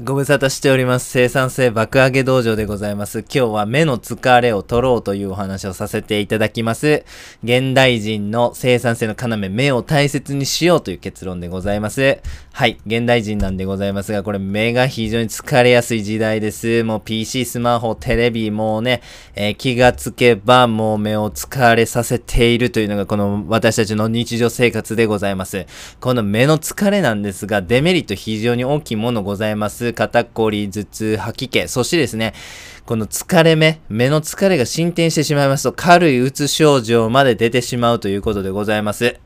ご無沙汰しております。生産性爆上げ道場でございます。今日は目の疲れを取ろうというお話をさせていただきます。現代人の生産性の要、目を大切にしようという結論でございます。はい。現代人なんでございますが、これ目が非常に疲れやすい時代です。もう PC、スマホ、テレビ、もうね、えー気がつけばもう目を疲れさせているというのがこの私たちの日常生活でございます。この目の疲れなんですが、デメリット非常に大きいものございます。肩こり、頭痛、吐き気、そしてですね、この疲れ目、目の疲れが進展してしまいますと、軽いうつ症状まで出てしまうということでございます。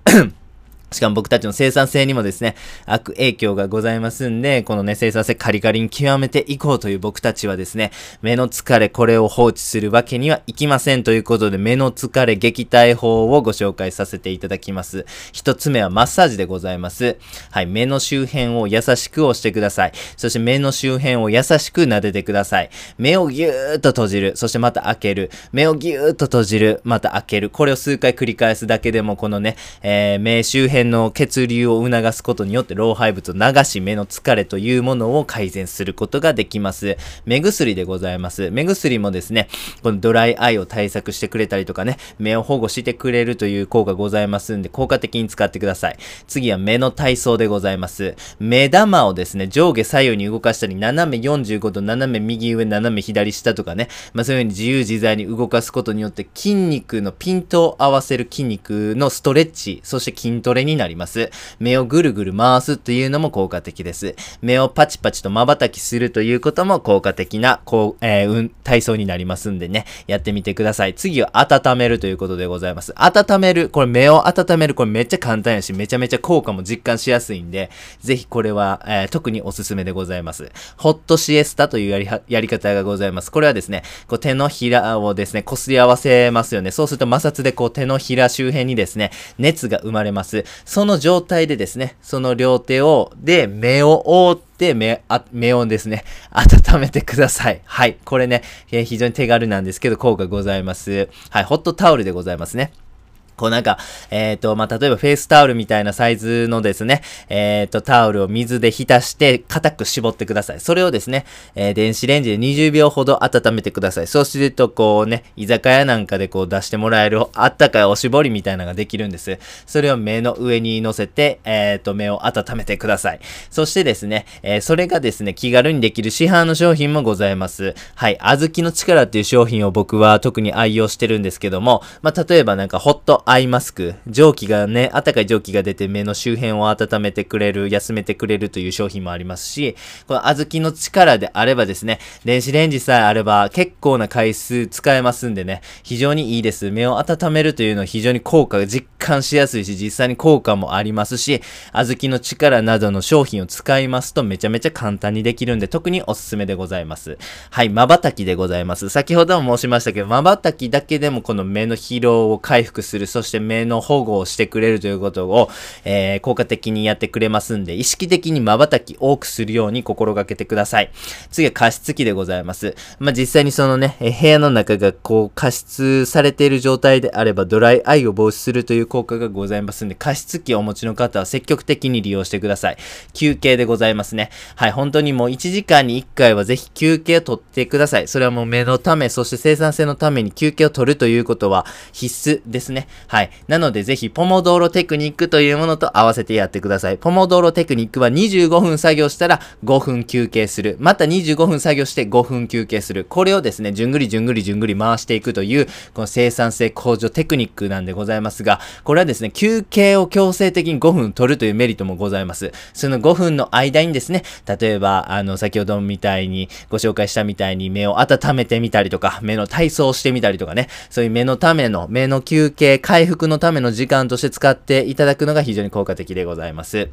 しかも僕たちの生産性にもですね、悪影響がございますんで、このね、生産性カリカリに極めていこうという僕たちはですね、目の疲れ、これを放置するわけにはいきませんということで、目の疲れ撃退法をご紹介させていただきます。一つ目はマッサージでございます。はい、目の周辺を優しく押してください。そして目の周辺を優しく撫でてください。目をぎゅーっと閉じる。そしてまた開ける。目をぎゅーっと閉じる。また開ける。これを数回繰り返すだけでも、このね、えー目周辺の血流を促すことによって老廃物を流し、目の疲れというものを改善することができます。目薬でございます。目薬もですね、このドライアイを対策してくれたりとかね、目を保護してくれるという効果ございますんで、効果的に使ってください。次は目の体操でございます。目玉をですね、上下左右に動かしたり、斜め45度、斜め右上、斜め左下とかね、まあそういう風に自由自在に動かすことによって筋肉のピントを合わせる筋肉のストレッチ、そして筋トレになります。目をぐるぐる回すというのも効果的です。目をパチパチと瞬きするということも効果的な、こう、えーうん、体操になりますんでね、やってみてください。次は温めるということでございます。温める、これ目を温める、これめっちゃ簡単やし、めちゃめちゃ効果も実感しやすいんで、ぜひこれは、えー特におすすめでございます。ホットシエスタというやりは、やり方がございます。これはですね、こう手のひらをですね、こすり合わせますよね。そうすると摩擦でこう手のひら周辺にですね、熱が生まれます。その状態でですね、その両手を、で、目を覆って、目、あ、目をですね、温めてください。はい。これね、えー非常に手軽なんですけど、効果ございます。はい。ホットタオルでございますね。こうなんか、えっ、と、まあ、例えばフェイスタオルみたいなサイズのですね、えっ、と、タオルを水で浸して、固く絞ってください。それをですね、えー電子レンジで20秒ほど温めてください。そうすると、こうね、居酒屋なんかでこう出してもらえるあったかいおしぼりみたいなのができるんです。それを目の上に乗せて、えっ、と、目を温めてください。そしてですね、えそれがですね、気軽にできる市販の商品もございます。はい、小豆の力っていう商品を僕は特に愛用してるんですけども、まあ、例えばなんかホットアイマスク、蒸気がね、暖かい蒸気が出て目の周辺を温めてくれる、休めてくれるという商品もありますし、この小豆の力であればですね、電子レンジさえあれば結構な回数使えますんでね、非常にいいです。目を温めるというのは非常に効果が実感しやすいし、実際に効果もありますし、小豆の力などの商品を使いますとめちゃめちゃ簡単にできるんで、特におすすめでございます。はい、瞬きでございます。先ほども申しましたけど、瞬きだけでもこの目の疲労を回復する、そして目の保護をしてくれるということを、えー、効果的にやってくれますんで、意識的に瞬き多くするように心がけてください。次は加湿器でございます。まあ、実際にそのね、え部屋の中がこう加湿されている状態であれば、ドライアイを防止するという効果がございますんで、加湿器をお持ちの方は積極的に利用してください。休憩でございますね。はい、本当にもう1時間に1回はぜひ休憩を取ってください。それはもう目のため、そして生産性のために休憩を取るということは必須ですね。はい。なのでぜひ、ポモドーロテクニックというものと合わせてやってください。ポモドーロテクニックは25分作業したら5分休憩する。また25分作業して5分休憩する。これをですね、じゅんぐりじゅんぐりじゅんぐり回していくという、この生産性向上テクニックなんでございますが、これはですね、休憩を強制的に5分取るというメリットもございます。その5分の間にですね、例えば、あの、先ほどみたいに、ご紹介したみたいに目を温めてみたりとか、目の体操をしてみたりとかね、そういう目のための、目の休憩、回回復のための時間として使っていただくのが非常に効果的でございます。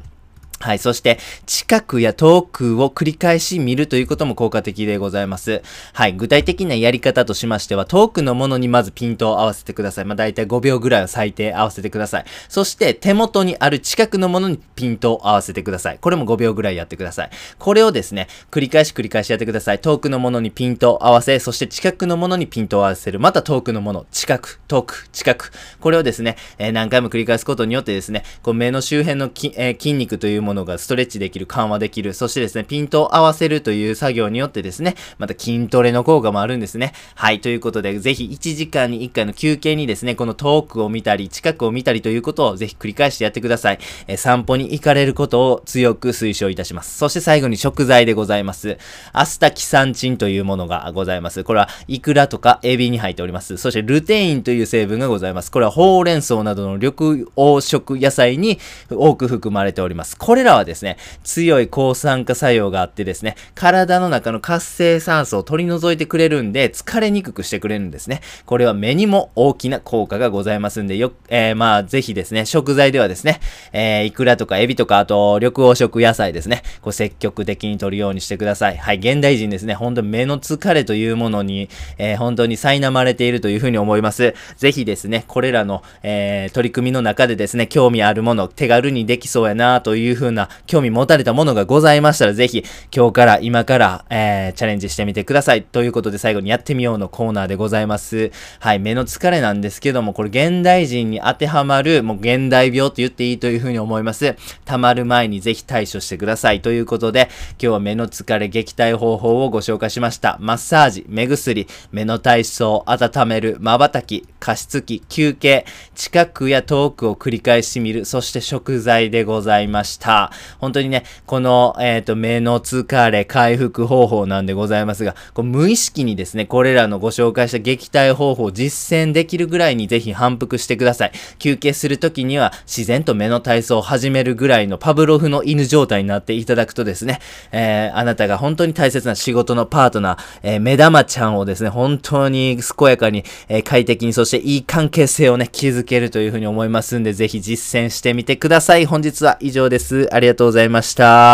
はい。そして、近くや遠くを繰り返し見るということも効果的でございます。はい。具体的なやり方としましては、遠くのものにまずピントを合わせてください。まあ、大体5秒ぐらいを最低合わせてください。そして、手元にある近くのものにピントを合わせてください。これも5秒ぐらいやってください。これをですね、繰り返し繰り返しやってください。遠くのものにピントを合わせ、そして近くのものにピントを合わせる。また遠くのもの、近く、遠く、近く。これをですね、えー何回も繰り返すことによってですね、こう目の周辺のき、えー筋肉というものがストレッチできる、緩和できる、そしてですね、ピントを合わせるという作業によってですね、また筋トレの効果もあるんですね。はい、ということで、ぜひ1時間に1回の休憩にですね、この遠くを見たり、近くを見たりということをぜひ繰り返してやってください。え、散歩に行かれることを強く推奨いたします。そして最後に食材でございます。アスタキサンチンというものがございます。これはイクラとかエビに入っております。そしてルテインという成分がございます。これはほうれん草などの緑黄色野菜に多く含まれております。ここれらはですね、強い抗酸化作用があってですね、体の中の活性酸素を取り除いてくれるんで、疲れにくくしてくれるんですね。これは目にも大きな効果がございますんで、よ、えー、まあ、ぜひですね、食材ではですね、えー、イクラとかエビとか、あと、緑黄色野菜ですね、こう積極的に取るようにしてください。はい、現代人ですね、本当目の疲れというものに、えー、本当に苛まれているというふうに思います。ぜひですね、これらの、えー、取り組みの中でですね、興味あるもの、手軽にできそうやなというふう風な興味持たれたものがございましたら、ぜひ、今日から、今から、えー、チャレンジしてみてください。ということで、最後にやってみようのコーナーでございます。はい、目の疲れなんですけども、これ現代人に当てはまる、もう現代病と言っていいというふうに思います。溜まる前にぜひ対処してください。ということで、今日は目の疲れ撃退方法をご紹介しました。マッサージ、目薬、目の体操、温める、瞬き、加湿器、休憩、近くや遠くを繰り返し見る、そして食材でございました。本当にね、この、えっ、ー、と、目の疲れ回復方法なんでございますが、こう無意識にですね、これらのご紹介した撃退方法を実践できるぐらいにぜひ反復してください。休憩するときには自然と目の体操を始めるぐらいのパブロフの犬状態になっていただくとですね、えー、あなたが本当に大切な仕事のパートナー、えー、目玉ちゃんをですね、本当に健やかに、えー、快適に、そしていい関係性をね、築けるというふうに思いますんで、ぜひ実践してみてください。本日は以上です。ありがとうございました。